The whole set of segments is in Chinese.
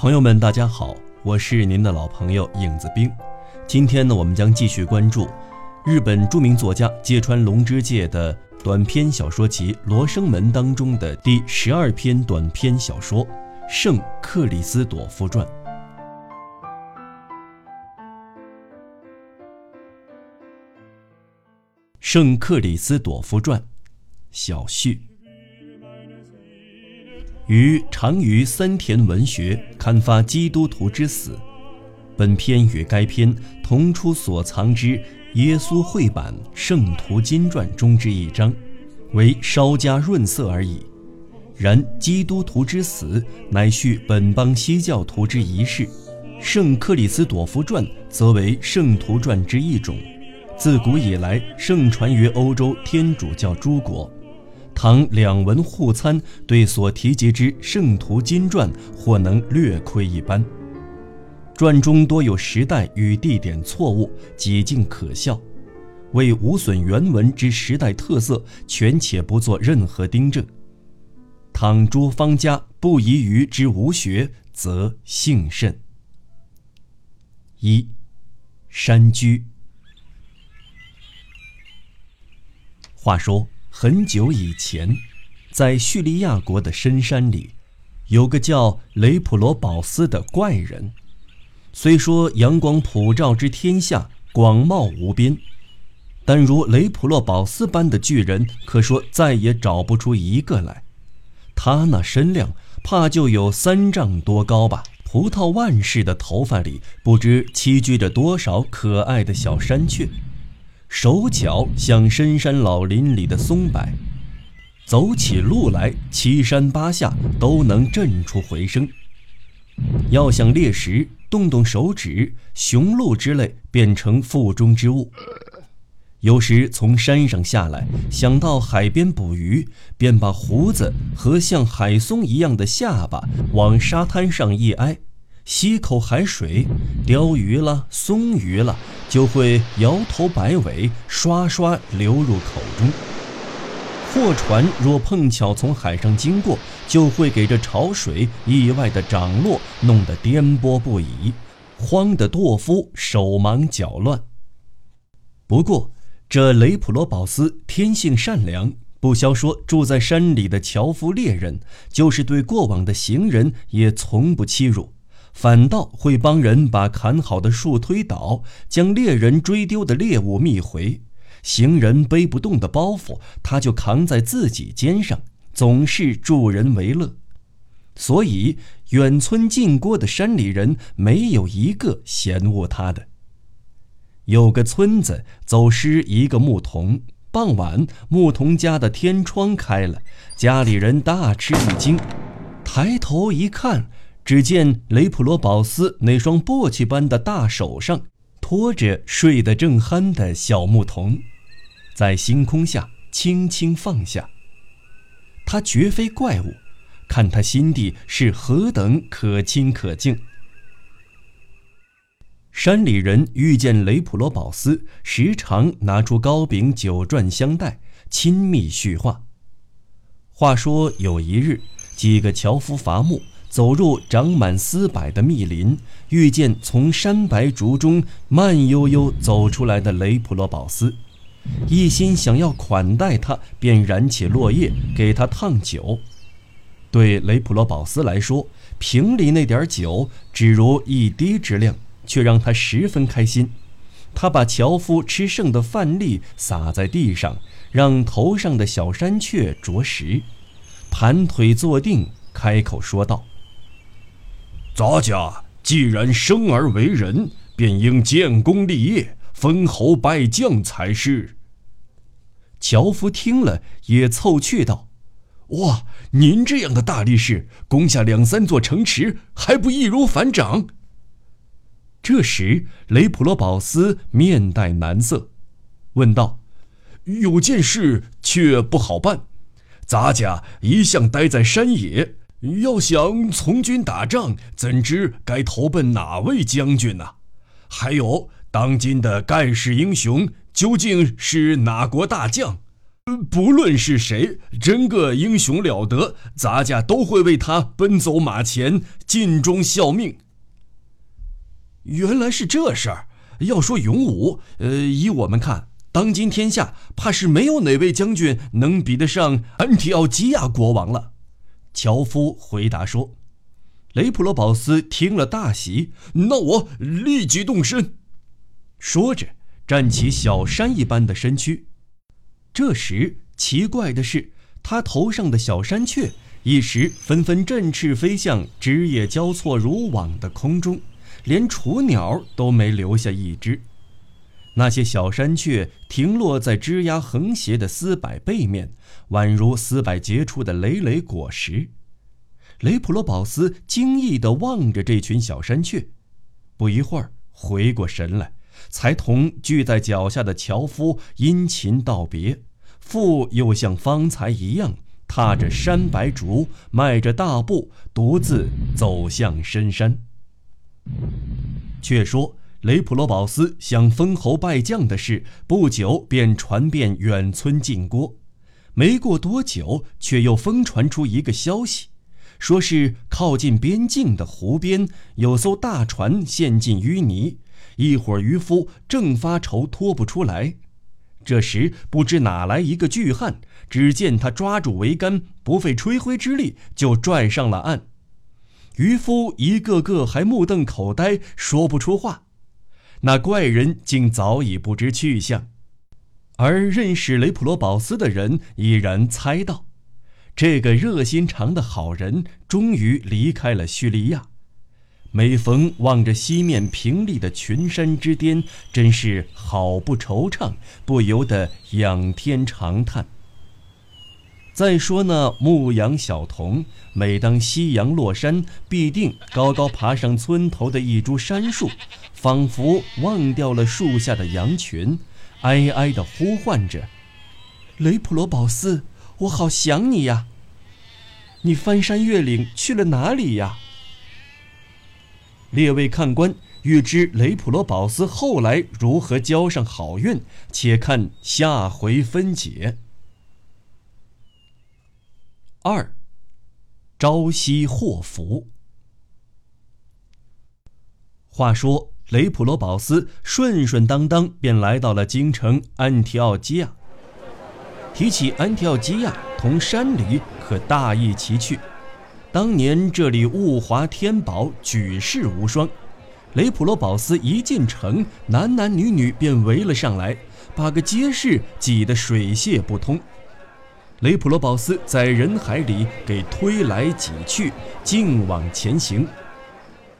朋友们，大家好，我是您的老朋友影子兵。今天呢，我们将继续关注日本著名作家芥川龙之介的短篇小说集《罗生门》当中的第十二篇短篇小说《圣克里斯朵夫传》。《圣克里斯朵夫传》小序。于长于森田文学刊发《基督徒之死》，本篇与该篇同出所藏之《耶稣绘版圣徒经传》中之一章，为稍加润色而已。然《基督徒之死》乃叙本邦西教徒之仪式，《圣克里斯朵夫传》则为圣徒传之一种，自古以来盛传于欧洲天主教诸国。唐两文互参，对所提及之圣徒经传或能略窥一斑。传中多有时代与地点错误，几近可笑。为无损原文之时代特色，全且不做任何订正。倘诸方家不疑于之无学，则幸甚。一，山居。话说。很久以前，在叙利亚国的深山里，有个叫雷普罗保斯的怪人。虽说阳光普照之天下，广袤无边，但如雷普罗保斯般的巨人，可说再也找不出一个来。他那身量，怕就有三丈多高吧。葡萄万似的头发里，不知栖居着多少可爱的小山雀。手脚像深山老林里的松柏，走起路来七山八下都能震出回声。要想猎食，动动手指，雄鹿之类变成腹中之物。有时从山上下来，想到海边捕鱼，便把胡子和像海松一样的下巴往沙滩上一挨。吸口海水，鲷鱼了，松鱼了，就会摇头摆尾，刷刷流入口中。货船若碰巧从海上经过，就会给这潮水意外的涨落弄得颠簸不已，慌得舵夫手忙脚乱。不过这雷普罗保斯天性善良，不消说住在山里的樵夫猎人，就是对过往的行人也从不欺辱。反倒会帮人把砍好的树推倒，将猎人追丢的猎物觅回。行人背不动的包袱，他就扛在自己肩上，总是助人为乐。所以远村近郭的山里人没有一个嫌恶他的。有个村子走失一个牧童，傍晚牧童家的天窗开了，家里人大吃一惊，抬头一看。只见雷普罗保斯那双簸箕般的大手上托着睡得正酣的小牧童，在星空下轻轻放下。他绝非怪物，看他心地是何等可亲可敬。山里人遇见雷普罗保斯，时常拿出糕饼酒馔相待，亲密叙话。话说有一日，几个樵夫伐木。走入长满丝柏的密林，遇见从山白竹中慢悠悠走出来的雷普罗保斯，一心想要款待他，便燃起落叶给他烫酒。对雷普罗保斯来说，瓶里那点酒只如一滴之量，却让他十分开心。他把樵夫吃剩的饭粒撒在地上，让头上的小山雀啄食，盘腿坐定，开口说道。咱家既然生而为人，便应建功立业、封侯拜将才是。樵夫听了，也凑趣道：“哇，您这样的大力士，攻下两三座城池，还不易如反掌？”这时，雷普罗保斯面带难色，问道：“有件事却不好办，咱家一向待在山野。”要想从军打仗，怎知该投奔哪位将军呢？还有，当今的盖世英雄究竟是哪国大将？不论是谁，真个英雄了得，咱家都会为他奔走马前，尽忠效命。原来是这事儿。要说勇武，呃，依我们看，当今天下怕是没有哪位将军能比得上安提奥基亚国王了。樵夫回答说。雷普罗保斯听了大喜，那我立即动身。说着，站起小山一般的身躯。这时，奇怪的是，他头上的小山雀一时纷纷振翅飞向枝叶交错如网的空中，连雏鸟都没留下一只。那些小山雀停落在枝桠横斜的丝柏背面，宛如丝柏结出的累累果实。雷普罗保斯惊异地望着这群小山雀，不一会儿回过神来。才同聚在脚下的樵夫殷勤道别，复又像方才一样，踏着山白竹，迈着大步，独自走向深山。却说雷普罗保斯想封侯拜将的事，不久便传遍远村近郭。没过多久，却又疯传出一个消息，说是靠近边境的湖边有艘大船陷进淤泥。一伙渔夫正发愁拖不出来，这时不知哪来一个巨汉，只见他抓住桅杆，不费吹灰之力就拽上了岸。渔夫一个个还目瞪口呆，说不出话。那怪人竟早已不知去向，而认识雷普罗保斯的人已然猜到，这个热心肠的好人终于离开了叙利亚。每逢望着西面平立的群山之巅，真是好不惆怅，不由得仰天长叹。再说那牧羊小童，每当夕阳落山，必定高高爬上村头的一株杉树，仿佛忘掉了树下的羊群，哀哀地呼唤着：“雷普罗保斯，我好想你呀！你翻山越岭去了哪里呀？”列位看官，欲知雷普罗保斯后来如何交上好运，且看下回分解。二，朝夕祸福。话说雷普罗保斯顺顺当当便来到了京城安提奥基亚。提起安提奥基亚，同山里可大异其趣。当年这里物华天宝，举世无双。雷普罗保斯一进城，男男女女便围了上来，把个街市挤得水泄不通。雷普罗保斯在人海里给推来挤去，径往前行，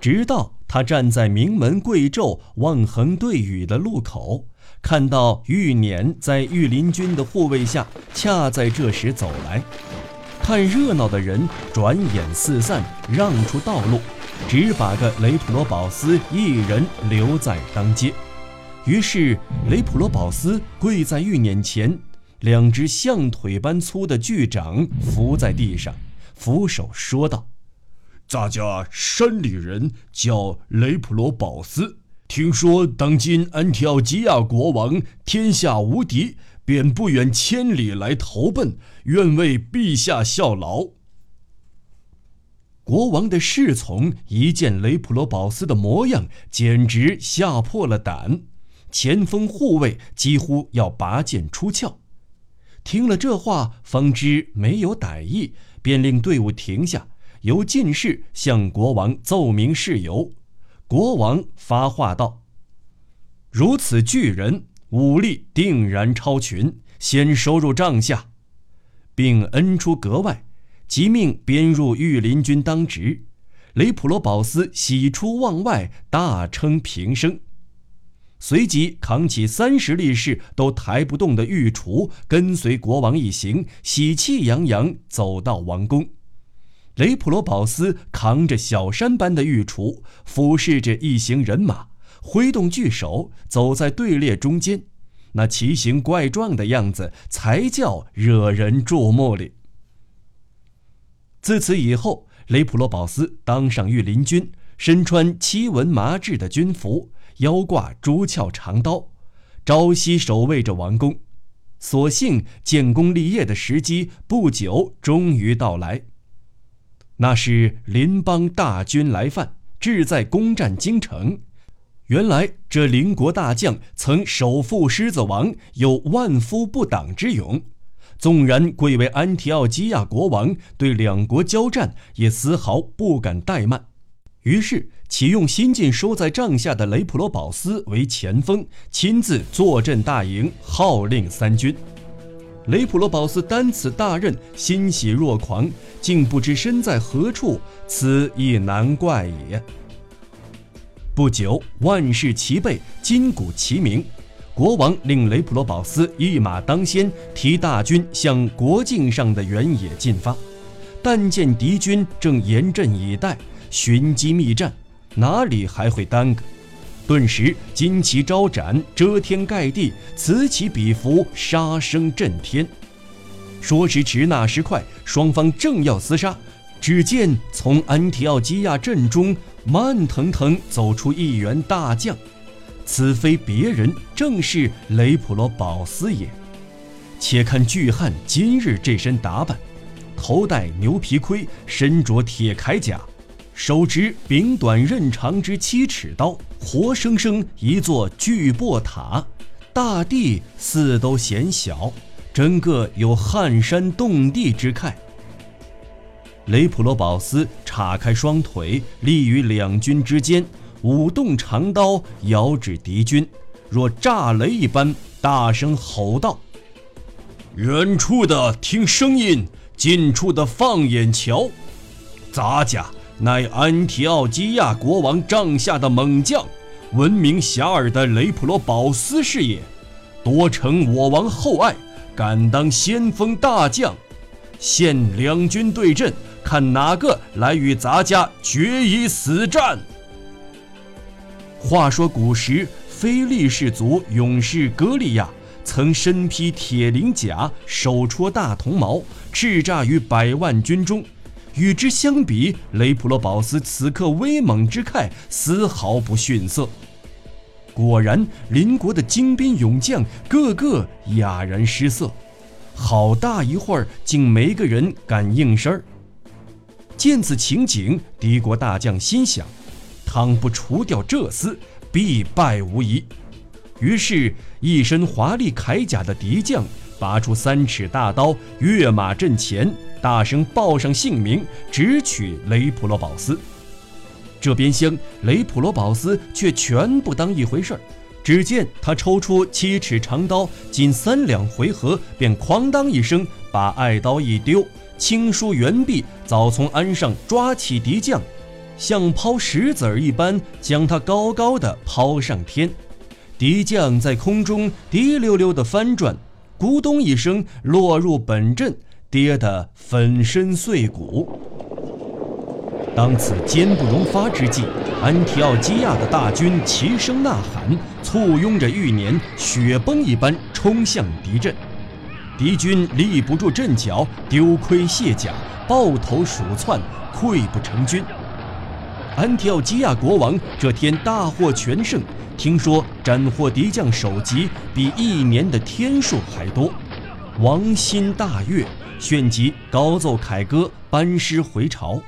直到他站在名门贵胄望衡对语的路口，看到玉辇在御林军的护卫下，恰在这时走来。看热闹的人转眼四散，让出道路，只把个雷普罗保斯一人留在当街。于是雷普罗保斯跪在玉辇前，两只象腿般粗的巨掌伏在地上，俯首说道：“咱家山里人叫雷普罗保斯，听说当今安提奥基亚国王天下无敌。”便不远千里来投奔，愿为陛下效劳。国王的侍从一见雷普罗保斯的模样，简直吓破了胆，前锋护卫几乎要拔剑出鞘。听了这话，方知没有歹意，便令队伍停下，由进士向国王奏明事由。国王发话道：“如此巨人。”武力定然超群，先收入帐下，并恩出格外，即命编入御林军当职。雷普罗保斯喜出望外，大称平生。随即扛起三十力士都抬不动的御厨，跟随国王一行，喜气洋洋走到王宫。雷普罗保斯扛着小山般的御厨，俯视着一行人马。挥动巨手，走在队列中间，那奇形怪状的样子才叫惹人注目哩。自此以后，雷普罗保斯当上御林军，身穿七纹麻制的军服，腰挂朱鞘长刀，朝夕守卫着王宫。所幸建功立业的时机不久终于到来。那是邻邦大军来犯，志在攻占京城。原来这邻国大将曾首富狮子王，有万夫不挡之勇。纵然贵为安提奥基亚国王，对两国交战也丝毫不敢怠慢。于是启用新晋收在帐下的雷普罗保斯为前锋，亲自坐镇大营，号令三军。雷普罗保斯担此大任，欣喜若狂，竟不知身在何处，此亦难怪也。不久，万事齐备，金鼓齐鸣。国王令雷普罗保斯一马当先，提大军向国境上的原野进发。但见敌军正严阵以待，寻机密战，哪里还会耽搁？顿时旌旗招展，遮天盖地，此起彼伏，杀声震天。说时迟，那时快，双方正要厮杀，只见从安提奥基亚阵中慢腾腾走出一员大将。此非别人，正是雷普罗保斯也。且看巨汉今日这身打扮：头戴牛皮盔，身着铁铠甲，手执柄短刃长之七尺刀，活生生一座巨擘塔。大地似都显小，真个有撼山动地之慨。雷普罗保斯叉开双腿，立于两军之间。舞动长刀，遥指敌军，若炸雷一般，大声吼道：“远处的听声音，近处的放眼瞧，咱家乃安提奥基亚国王帐下的猛将，闻名遐迩的雷普罗保斯是也，多承我王厚爱，敢当先锋大将。现两军对阵，看哪个来与咱家决一死战。”话说古时，非利士族勇士歌利亚曾身披铁鳞甲，手戳大铜矛，叱咤于百万军中。与之相比，雷普罗保斯此刻威猛之慨丝毫不逊色。果然，邻国的精兵勇将个个哑然失色，好大一会儿竟没个人敢应声儿。见此情景，敌国大将心想。倘不除掉这厮，必败无疑。于是，一身华丽铠甲的敌将拔出三尺大刀，跃马阵前，大声报上姓名，直取雷普罗保斯。这边厢，雷普罗保斯却全不当一回事儿。只见他抽出七尺长刀，仅三两回合，便哐当一声，把爱刀一丢，轻舒猿臂，早从鞍上抓起敌将。像抛石子儿一般，将他高高的抛上天，敌将在空中滴溜溜的翻转，咕咚一声落入本阵，跌得粉身碎骨。当此坚不容发之际，安提奥基亚的大军齐声呐喊，簇拥着玉年，雪崩一般冲向敌阵，敌军立不住阵脚，丢盔卸甲，抱头鼠窜，溃不成军。安提奥基亚国王这天大获全胜，听说斩获敌将首级比一年的天数还多，王心大悦，旋即高奏凯歌，班师回朝。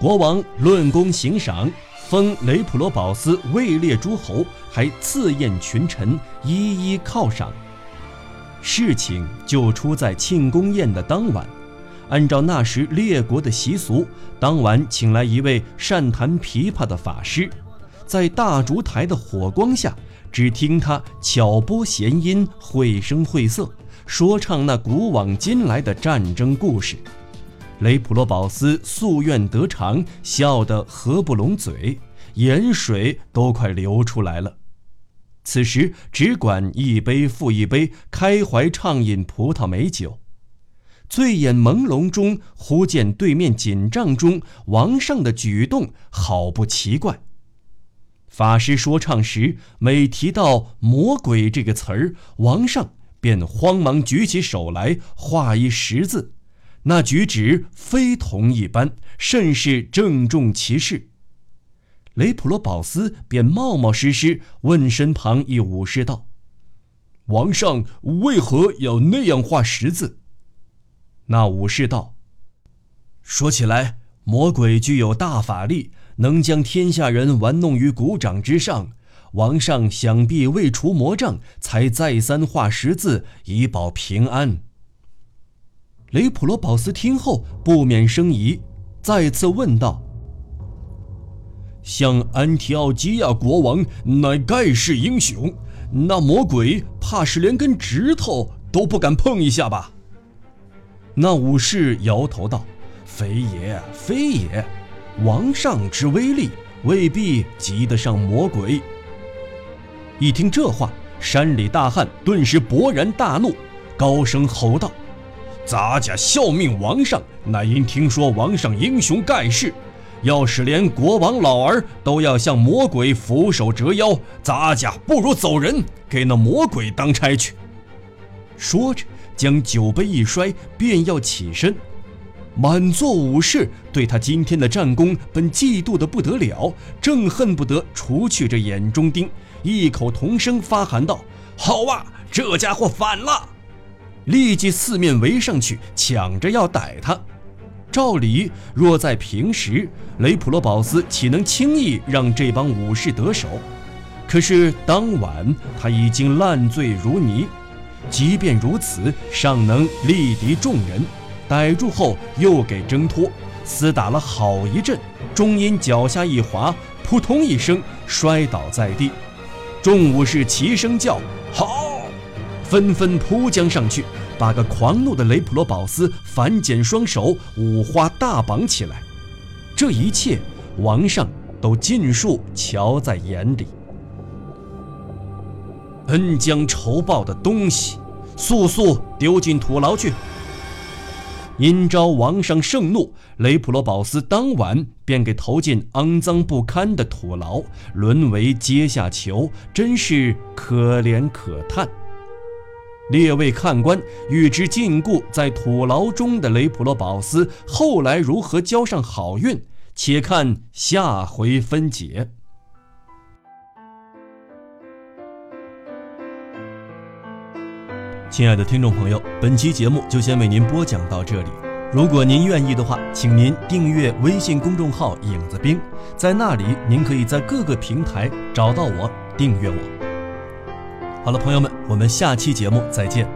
国王论功行赏，封雷普罗保斯位列诸侯，还赐宴群臣，一一犒赏。事情就出在庆功宴的当晚。按照那时列国的习俗，当晚请来一位善弹琵琶的法师，在大烛台的火光下，只听他巧拨弦音，绘声绘色，说唱那古往今来的战争故事。雷普罗保斯夙愿得偿，笑得合不拢嘴，眼水都快流出来了。此时只管一杯复一杯，开怀畅饮葡萄美酒。醉眼朦胧中，忽见对面锦帐中王上的举动好不奇怪。法师说唱时，每提到“魔鬼”这个词儿，王上便慌忙举起手来画一十字，那举止非同一般，甚是郑重其事。雷普罗保斯便冒冒失失问身旁一武士道：“王上为何要那样画十字？”那武士道：“说起来，魔鬼具有大法力，能将天下人玩弄于股掌之上。王上想必为除魔障，才再三画十字，以保平安。”雷普罗保斯听后不免生疑，再次问道：“像安提奥基亚国王乃盖世英雄，那魔鬼怕是连根指头都不敢碰一下吧？”那武士摇头道：“非也，非也，王上之威力未必及得上魔鬼。”一听这话，山里大汉顿时勃然大怒，高声吼道：“咱家效命王上，乃因听说王上英雄盖世。要是连国王老儿都要向魔鬼俯首折腰，咱家不如走人，给那魔鬼当差去。”说着。将酒杯一摔，便要起身。满座武士对他今天的战功本嫉妒的不得了，正恨不得除去这眼中钉，异口同声发喊道：“好啊，这家伙反了！”立即四面围上去，抢着要逮他。照理，若在平时，雷普罗保斯岂能轻易让这帮武士得手？可是当晚，他已经烂醉如泥。即便如此，尚能力敌众人。逮住后，又给挣脱，厮打了好一阵，终因脚下一滑，扑通一声摔倒在地。众武士齐声叫好，纷纷扑将上去，把个狂怒的雷普罗保斯反剪双手，五花大绑起来。这一切，王上都尽数瞧在眼里。恩将仇报的东西，速速丢进土牢去！因招王上盛怒，雷普罗保斯当晚便给投进肮脏不堪的土牢，沦为阶下囚，真是可怜可叹。列位看官，欲知禁锢在土牢中的雷普罗保斯后来如何交上好运，且看下回分解。亲爱的听众朋友，本期节目就先为您播讲到这里。如果您愿意的话，请您订阅微信公众号“影子兵”，在那里您可以在各个平台找到我，订阅我。好了，朋友们，我们下期节目再见。